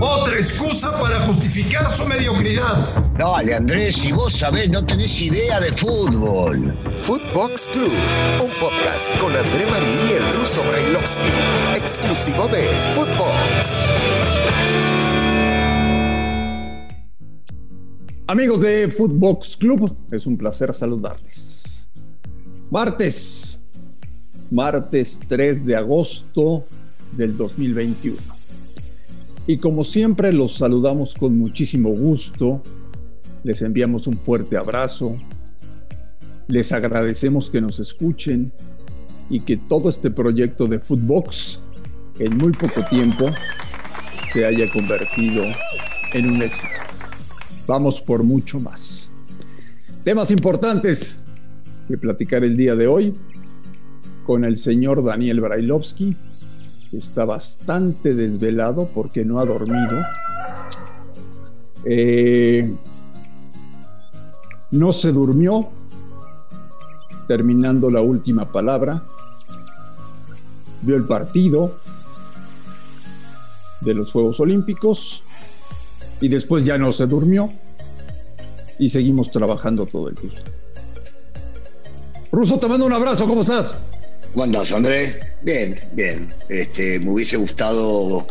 Otra excusa para justificar su mediocridad. Dale, Andrés, si vos sabés, no tenés idea de fútbol. Footbox Club, un podcast con André Marín y el ruso Brailovsky, exclusivo de Footbox. Amigos de Footbox Club, es un placer saludarles. Martes, martes 3 de agosto del 2021. Y como siempre los saludamos con muchísimo gusto, les enviamos un fuerte abrazo, les agradecemos que nos escuchen y que todo este proyecto de Footbox en muy poco tiempo se haya convertido en un éxito. Vamos por mucho más. Temas importantes que platicar el día de hoy con el señor Daniel Brailovsky, está bastante desvelado porque no ha dormido. Eh, no se durmió terminando la última palabra. Vio el partido de los Juegos Olímpicos y después ya no se durmió y seguimos trabajando todo el día. Ruso, te mando un abrazo, ¿cómo estás? ¿Cómo andás, Andrés? Bien, bien. Este, me hubiese gustado,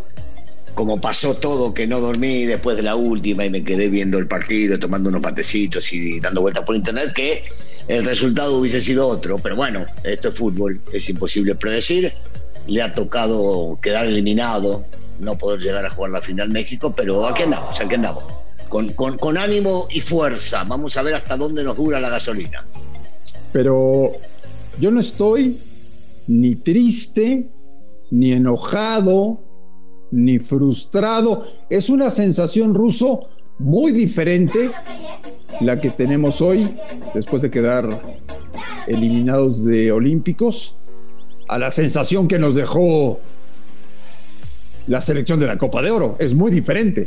como pasó todo, que no dormí después de la última y me quedé viendo el partido, tomando unos patecitos y dando vueltas por internet, que el resultado hubiese sido otro. Pero bueno, esto es fútbol, es imposible predecir. Le ha tocado quedar eliminado, no poder llegar a jugar la final México, pero aquí andamos, aquí andamos. Con, con, con ánimo y fuerza. Vamos a ver hasta dónde nos dura la gasolina. Pero yo no estoy ni triste, ni enojado, ni frustrado. Es una sensación ruso muy diferente la que tenemos hoy, después de quedar eliminados de Olímpicos, a la sensación que nos dejó la selección de la Copa de Oro. Es muy diferente.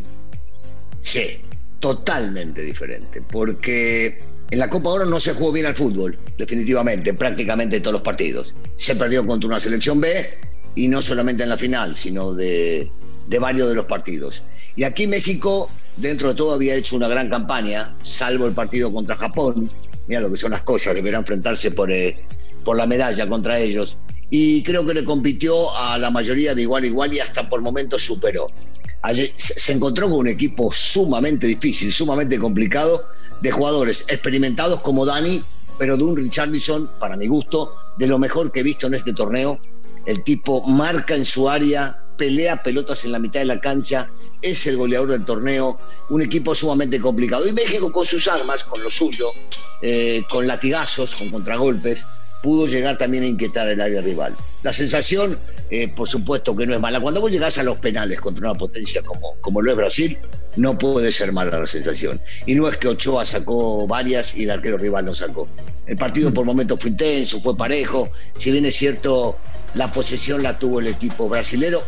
Sí, totalmente diferente, porque en la Copa Oro no se jugó bien al fútbol, definitivamente, en prácticamente todos los partidos. Se perdió contra una selección B y no solamente en la final, sino de, de varios de los partidos. Y aquí México, dentro de todo, había hecho una gran campaña, salvo el partido contra Japón. Mira lo que son las cosas, deberá enfrentarse por, eh, por la medalla contra ellos. Y creo que le compitió a la mayoría de igual a igual y hasta por momentos superó. Se encontró con un equipo sumamente difícil, sumamente complicado, de jugadores experimentados como Dani, pero de un Richardson, para mi gusto, de lo mejor que he visto en este torneo. El tipo marca en su área, pelea pelotas en la mitad de la cancha, es el goleador del torneo, un equipo sumamente complicado. Y México con sus armas, con lo suyo, eh, con latigazos, con contragolpes, pudo llegar también a inquietar el área rival. La sensación, eh, por supuesto que no es mala. Cuando vos llegás a los penales contra una potencia como, como lo es Brasil, no puede ser mala la sensación. Y no es que Ochoa sacó varias y el arquero rival no sacó. El partido por momentos fue intenso, fue parejo. Si bien es cierto, la posesión la tuvo el equipo brasilero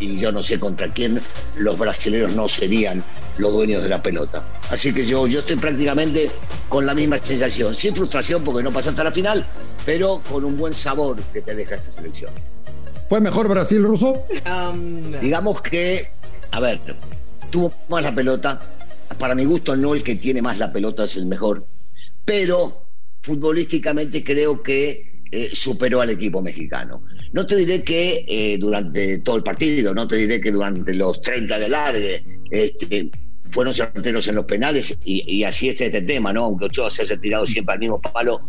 y yo no sé contra quién los brasileros no serían los dueños de la pelota. Así que yo, yo estoy prácticamente con la misma sensación, sin frustración porque no pasaste a la final, pero con un buen sabor que te deja esta selección. ¿Fue mejor Brasil, Ruso? Um, Digamos que, a ver, tuvo más la pelota. Para mi gusto, no el que tiene más la pelota es el mejor, pero futbolísticamente creo que eh, superó al equipo mexicano. No te diré que eh, durante todo el partido, no te diré que durante los 30 de largue este, fueron certeros en los penales y, así es este tema, ¿no? Aunque Ochoa se haya tirado siempre al mismo palo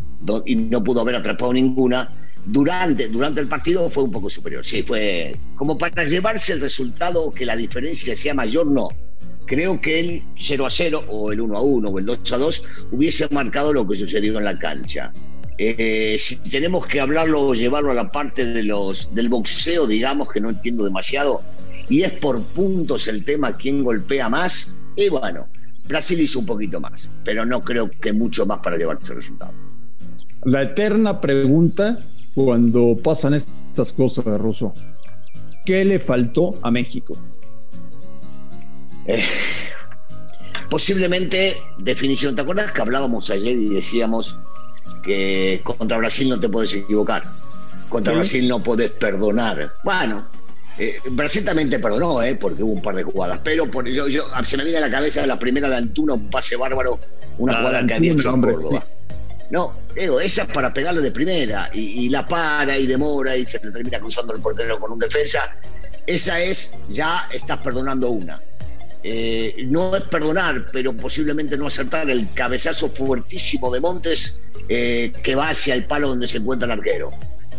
y no pudo haber atrapado ninguna, durante, durante el partido fue un poco superior. Sí, fue como para llevarse el resultado que la diferencia sea mayor, no. Creo que el 0 a 0 o el 1 a 1 o el 2 a 2 hubiese marcado lo que sucedió en la cancha. Eh, si tenemos que hablarlo o llevarlo a la parte de los, del boxeo, digamos, que no entiendo demasiado, y es por puntos el tema quién golpea más, y bueno, Brasil hizo un poquito más, pero no creo que mucho más para llevarse el resultado. La eterna pregunta cuando pasan estas cosas, Russo, ¿qué le faltó a México? Eh, posiblemente definición. ¿Te acuerdas que hablábamos ayer y decíamos que contra Brasil no te puedes equivocar? Contra Brasil no puedes perdonar. Bueno, eh, Brasil también te perdonó, eh, porque hubo un par de jugadas. Pero por, yo, yo, se me viene a la cabeza la primera de Antuna, un pase bárbaro, una jugada que había hecho en Córdoba. No, digo, esa es para pegarle de primera y, la para y demora y se le termina cruzando el portero con un defensa. Esa es, ya estás perdonando una. Eh, no es perdonar, pero posiblemente no acertar el cabezazo fuertísimo de Montes eh, que va hacia el palo donde se encuentra el arquero.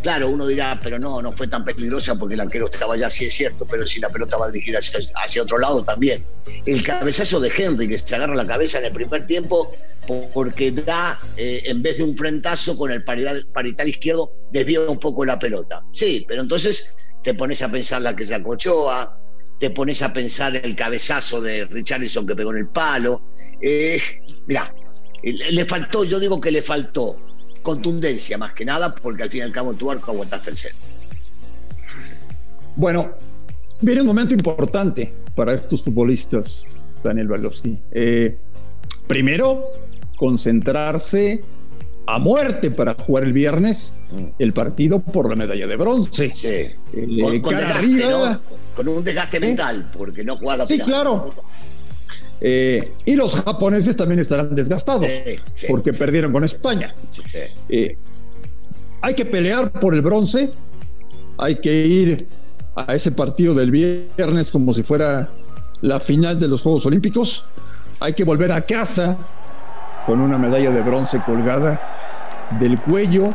Claro, uno dirá, pero no, no fue tan peligrosa porque el arquero estaba allá, sí es cierto, pero si la pelota va dirigida hacia, hacia otro lado también. El cabezazo de Henry que se agarra la cabeza en el primer tiempo porque da, eh, en vez de un frentazo con el parital, izquierdo, desvía un poco la pelota. Sí, pero entonces te pones a pensar la que se acochoa, te pones a pensar el cabezazo de Richardson que pegó en el palo. Eh, le faltó, yo digo que le faltó contundencia más que nada, porque al fin y al cabo tu arco aguantaste el centro. Bueno, viene un momento importante para estos futbolistas, Daniel Balowski. Eh, primero, concentrarse a muerte para jugar el viernes mm. el partido por la medalla de bronce. Sí. Eh, con, un desgaste mental, porque no juega la Sí, claro. Eh, y los japoneses también estarán desgastados porque perdieron con España. Eh, hay que pelear por el bronce, hay que ir a ese partido del viernes como si fuera la final de los Juegos Olímpicos, hay que volver a casa con una medalla de bronce colgada del cuello.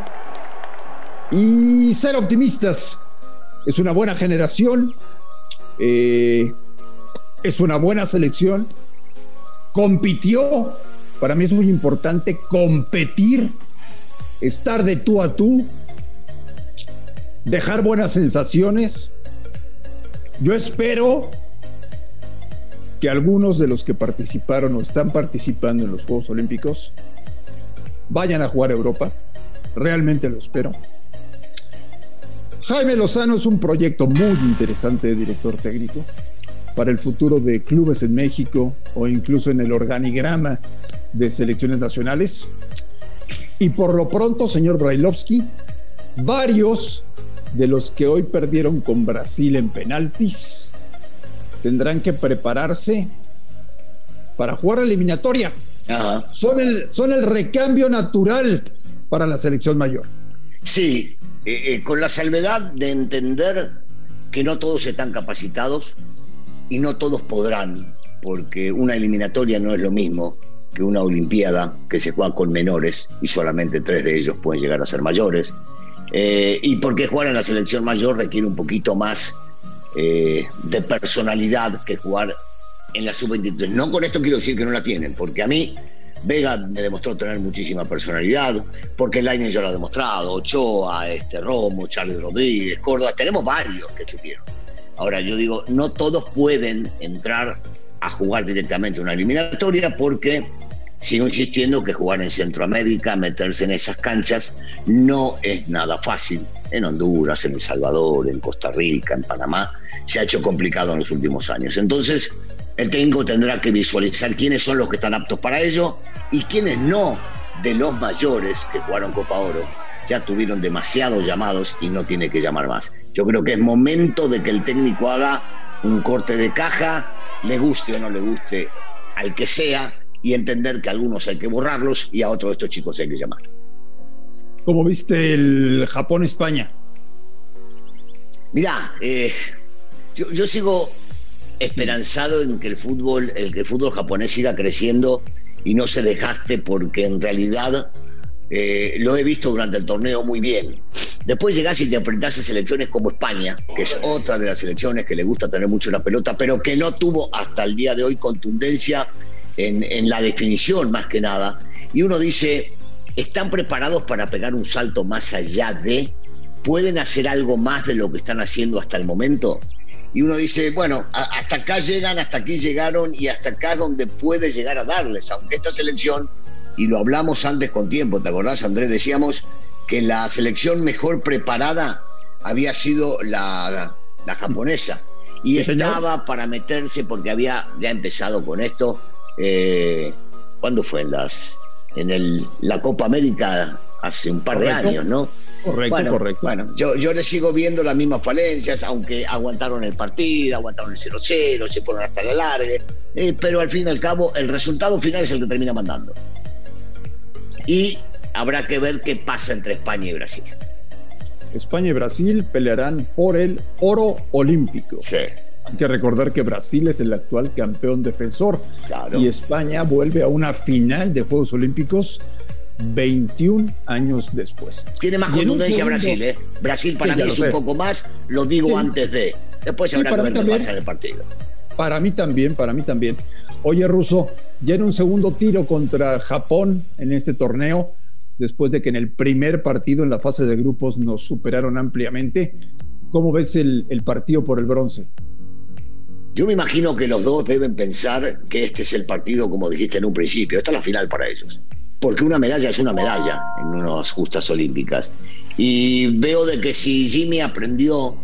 Y ser optimistas. Es una buena generación, eh, es una buena selección, compitió, para mí es muy importante competir, estar de tú a tú, dejar buenas sensaciones. Yo espero que algunos de los que participaron o están participando en los Juegos Olímpicos vayan a jugar a Europa. Realmente lo espero. Jaime Lozano es un proyecto muy interesante de director técnico para el futuro de clubes en México o incluso en el organigrama de selecciones nacionales. Y por lo pronto, señor Brailovsky, varios de los que hoy perdieron con Brasil en penaltis tendrán que prepararse para jugar eliminatoria. Son, el, son el recambio natural para la selección mayor. Sí, eh, eh, con la salvedad de entender que no todos están capacitados y no todos podrán, porque una eliminatoria no es lo mismo que una Olimpiada que se juega con menores y solamente tres de ellos pueden llegar a ser mayores. Eh, y porque jugar en la selección mayor requiere un poquito más eh, de personalidad que jugar en la sub-23. No con esto quiero decir que no la tienen, porque a mí Vega me demostró tener muchísima personalidad, porque Lainez ya lo ha demostrado, Ochoa, este, Romo, Charlie Rodríguez, Córdoba, tenemos varios que tuvieron. Ahora, yo digo, no todos pueden entrar a jugar directamente una eliminatoria porque sigo insistiendo que jugar en Centroamérica, meterse en esas canchas, no es nada fácil en Honduras, en El Salvador, en Costa Rica, en Panamá, se ha hecho complicado en los últimos años. Entonces, el técnico tendrá que visualizar quiénes son los que están aptos para ello y quiénes no de los mayores que jugaron Copa Oro ya tuvieron demasiados llamados y no tiene que llamar más. Yo creo que es momento de que el técnico haga un corte de caja, le guste o no le guste al que sea, y entender que a algunos hay que borrarlos y a otros de estos chicos hay que llamar. ¿Cómo viste el Japón-España? Mirá, eh, yo, sigo esperanzado en que el fútbol, el que el fútbol japonés siga creciendo y no se dejaste porque en realidad eh, lo he visto durante el torneo muy bien. Después llegás y te enfrentás a selecciones como España, que es otra de las selecciones que le gusta tener mucho la pelota, pero que no tuvo hasta el día de hoy contundencia en, en la definición más que nada. Y uno dice, ¿Están preparados para pegar un salto más allá de? ¿Pueden hacer algo más de lo que están haciendo hasta el momento? y uno dice, bueno, hasta acá llegan, hasta aquí llegaron y hasta acá es donde puede llegar a darles, aunque esta selección, y lo hablamos antes con tiempo, ¿te acordás, Andrés? Decíamos que la selección mejor preparada había sido la, la japonesa y estaba para meterse porque había ya empezado con esto. Eh, ¿Cuándo fue? En, las, en el, la Copa América hace un par de años, ¿no? Correcto, correcto. Bueno, yo, yo le sigo viendo las mismas falencias, aunque aguantaron el partido, aguantaron el 0-0, se fueron hasta la larga, eh, pero al fin y al cabo el resultado final es el que termina mandando. Y habrá que ver qué pasa entre España y Brasil. España y Brasil pelearán por el oro olímpico. Sí. Hay que recordar que Brasil es el actual campeón defensor y España vuelve a una final de Juegos Olímpicos 21 años después. Tiene más contundencia Brasil, ¿eh? Brasil para mí es un poco más, lo digo antes de. Después habrá que ver qué pasa en el partido. Para mí también, para mí también. Oye, Russo, ya en un segundo tiro contra Japón en este torneo, después de que en el primer partido en la fase de grupos nos superaron ampliamente. ¿Cómo ves el, partido por el bronce? Yo me imagino que los dos deben pensar que este es el partido, como dijiste en un principio, esta es la final para ellos. Porque una medalla es una medalla en unas justas olímpicas. Y veo de que si Jimmy aprendió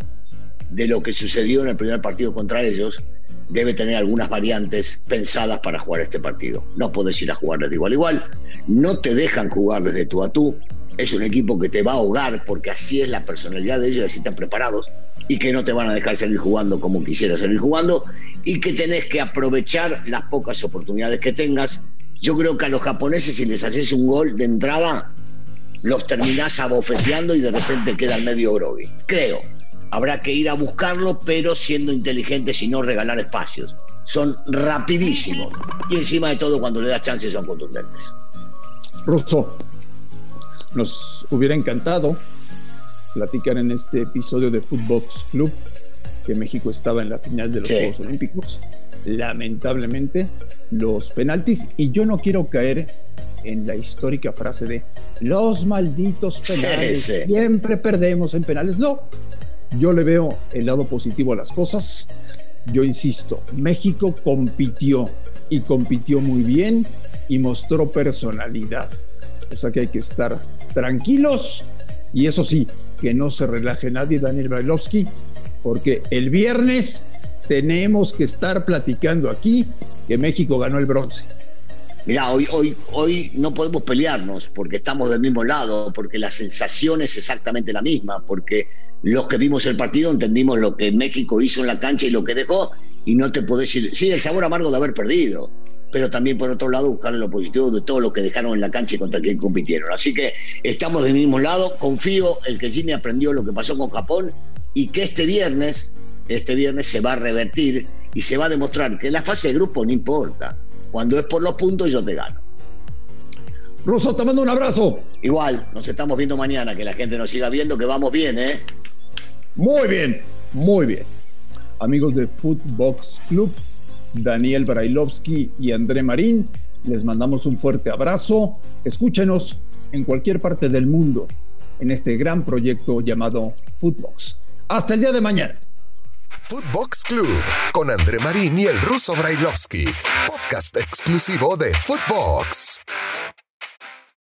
de lo que sucedió en el primer partido contra ellos, debe tener algunas variantes pensadas para jugar este partido. No puedes ir a jugarles de igual a igual, no te dejan jugar desde tú a tú. Es un equipo que te va a ahogar porque así es la personalidad de ellos, así están preparados y que no te van a dejar salir jugando como quisieras salir jugando y que tenés que aprovechar las pocas oportunidades que tengas. Yo creo que a los japoneses si les haces un gol de entrada, los terminás abofeteando y de repente queda el medio groggy. Creo. Habrá que ir a buscarlo, pero siendo inteligentes y no regalar espacios. Son rapidísimos. Y encima de todo, cuando le das chances, son contundentes. Russo, nos hubiera encantado platicar en este episodio de Footbox Club que México estaba en la final de los Juegos Olímpicos. Lamentablemente, los penaltis, y yo no quiero caer en la histórica frase de los malditos penales, siempre perdemos en penales. No, yo le veo el lado positivo a las cosas. Yo insisto, México compitió y compitió muy bien y mostró personalidad. O sea que hay que estar tranquilos y eso sí, que no se relaje nadie, Daniel Brailovsky, porque el viernes tenemos que estar platicando aquí que México ganó el bronce. Mira, hoy, hoy, hoy no podemos pelearnos porque estamos del mismo lado, porque la sensación es exactamente la misma, porque los que vimos el partido entendimos lo que México hizo en la cancha y lo que dejó, y no te podés decir, sí, el sabor amargo de haber perdido, pero también por otro lado buscar lo positivo de todo lo que dejaron en la cancha y contra quien compitieron. Así que estamos del mismo lado, confío en que Jimmy aprendió lo que pasó con Japón y que este viernes, este viernes se va a revertir y se va a demostrar que la fase de grupo no importa cuando es por los puntos, yo te gano. Russo, te mando un abrazo. Igual, nos estamos viendo mañana, que la gente nos siga viendo, que vamos bien, ¿eh? Muy bien, muy bien. Amigos de Footbox Club, Daniel Brailovsky y André Marín, les mandamos un fuerte abrazo. Escúchenos en cualquier parte del mundo en este gran proyecto llamado Footbox. Hasta el día de mañana. Footbox Club con André Marín y el ruso Brailovsky, podcast exclusivo de Footbox.